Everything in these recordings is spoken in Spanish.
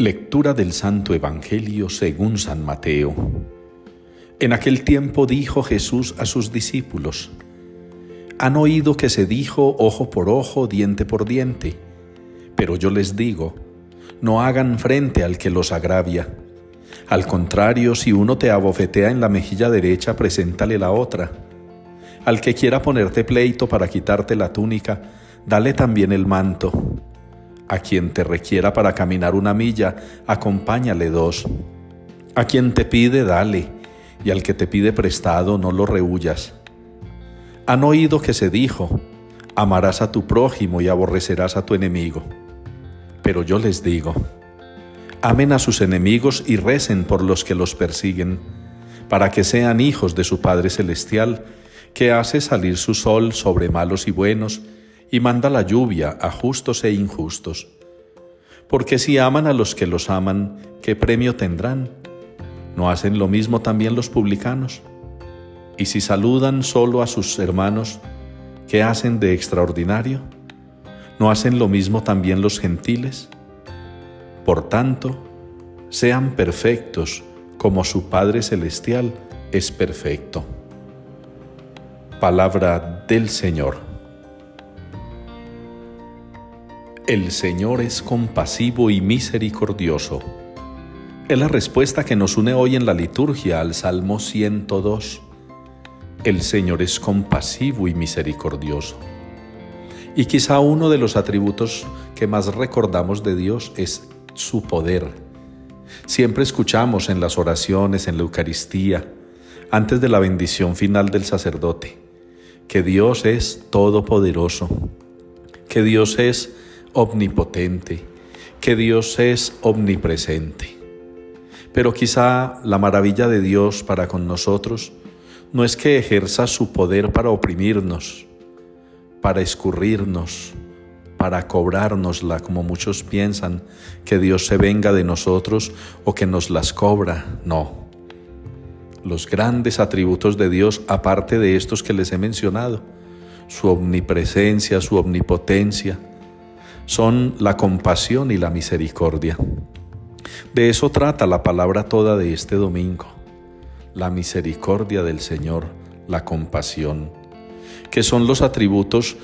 Lectura del Santo Evangelio según San Mateo. En aquel tiempo dijo Jesús a sus discípulos, Han oído que se dijo ojo por ojo, diente por diente, pero yo les digo, no hagan frente al que los agravia. Al contrario, si uno te abofetea en la mejilla derecha, preséntale la otra. Al que quiera ponerte pleito para quitarte la túnica, dale también el manto. A quien te requiera para caminar una milla, acompáñale dos. A quien te pide, dale, y al que te pide prestado, no lo rehuyas. Han oído que se dijo, amarás a tu prójimo y aborrecerás a tu enemigo. Pero yo les digo, amen a sus enemigos y recen por los que los persiguen, para que sean hijos de su Padre Celestial, que hace salir su sol sobre malos y buenos, y manda la lluvia a justos e injustos. Porque si aman a los que los aman, ¿qué premio tendrán? ¿No hacen lo mismo también los publicanos? Y si saludan solo a sus hermanos, ¿qué hacen de extraordinario? ¿No hacen lo mismo también los gentiles? Por tanto, sean perfectos como su Padre Celestial es perfecto. Palabra del Señor. El Señor es compasivo y misericordioso. Es la respuesta que nos une hoy en la liturgia al Salmo 102. El Señor es compasivo y misericordioso. Y quizá uno de los atributos que más recordamos de Dios es su poder. Siempre escuchamos en las oraciones, en la Eucaristía, antes de la bendición final del sacerdote, que Dios es todopoderoso, que Dios es omnipotente, que Dios es omnipresente. Pero quizá la maravilla de Dios para con nosotros no es que ejerza su poder para oprimirnos, para escurrirnos, para cobrárnosla, como muchos piensan, que Dios se venga de nosotros o que nos las cobra. No. Los grandes atributos de Dios, aparte de estos que les he mencionado, su omnipresencia, su omnipotencia, son la compasión y la misericordia. De eso trata la palabra toda de este domingo, la misericordia del Señor, la compasión, que son los atributos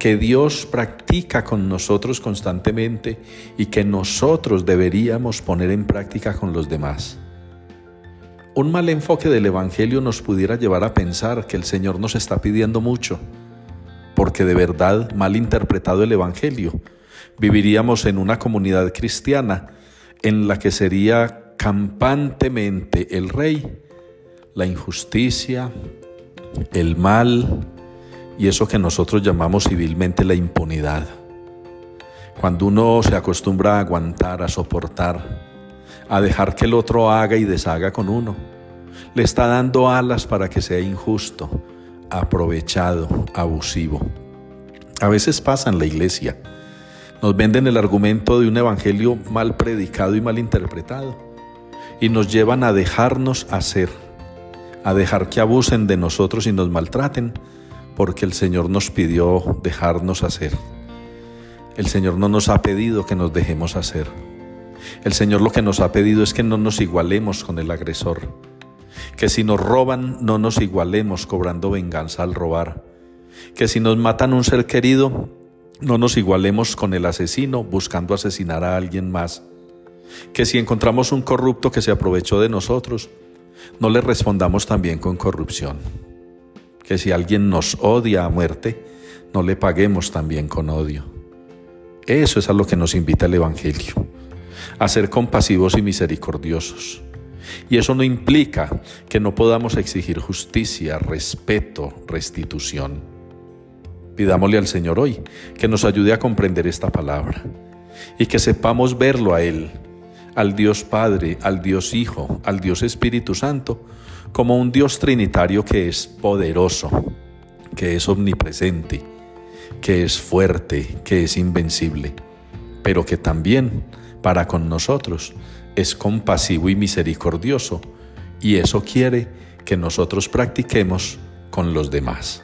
que Dios practica con nosotros constantemente y que nosotros deberíamos poner en práctica con los demás. Un mal enfoque del Evangelio nos pudiera llevar a pensar que el Señor nos está pidiendo mucho, porque de verdad mal interpretado el Evangelio viviríamos en una comunidad cristiana en la que sería campantemente el rey, la injusticia, el mal y eso que nosotros llamamos civilmente la impunidad. Cuando uno se acostumbra a aguantar, a soportar, a dejar que el otro haga y deshaga con uno, le está dando alas para que sea injusto, aprovechado, abusivo. A veces pasa en la iglesia nos venden el argumento de un evangelio mal predicado y mal interpretado y nos llevan a dejarnos hacer, a dejar que abusen de nosotros y nos maltraten, porque el Señor nos pidió dejarnos hacer. El Señor no nos ha pedido que nos dejemos hacer. El Señor lo que nos ha pedido es que no nos igualemos con el agresor, que si nos roban no nos igualemos cobrando venganza al robar, que si nos matan un ser querido no nos igualemos con el asesino buscando asesinar a alguien más. Que si encontramos un corrupto que se aprovechó de nosotros, no le respondamos también con corrupción. Que si alguien nos odia a muerte, no le paguemos también con odio. Eso es a lo que nos invita el Evangelio, a ser compasivos y misericordiosos. Y eso no implica que no podamos exigir justicia, respeto, restitución. Pidámosle al Señor hoy que nos ayude a comprender esta palabra y que sepamos verlo a Él, al Dios Padre, al Dios Hijo, al Dios Espíritu Santo, como un Dios trinitario que es poderoso, que es omnipresente, que es fuerte, que es invencible, pero que también para con nosotros es compasivo y misericordioso, y eso quiere que nosotros practiquemos con los demás.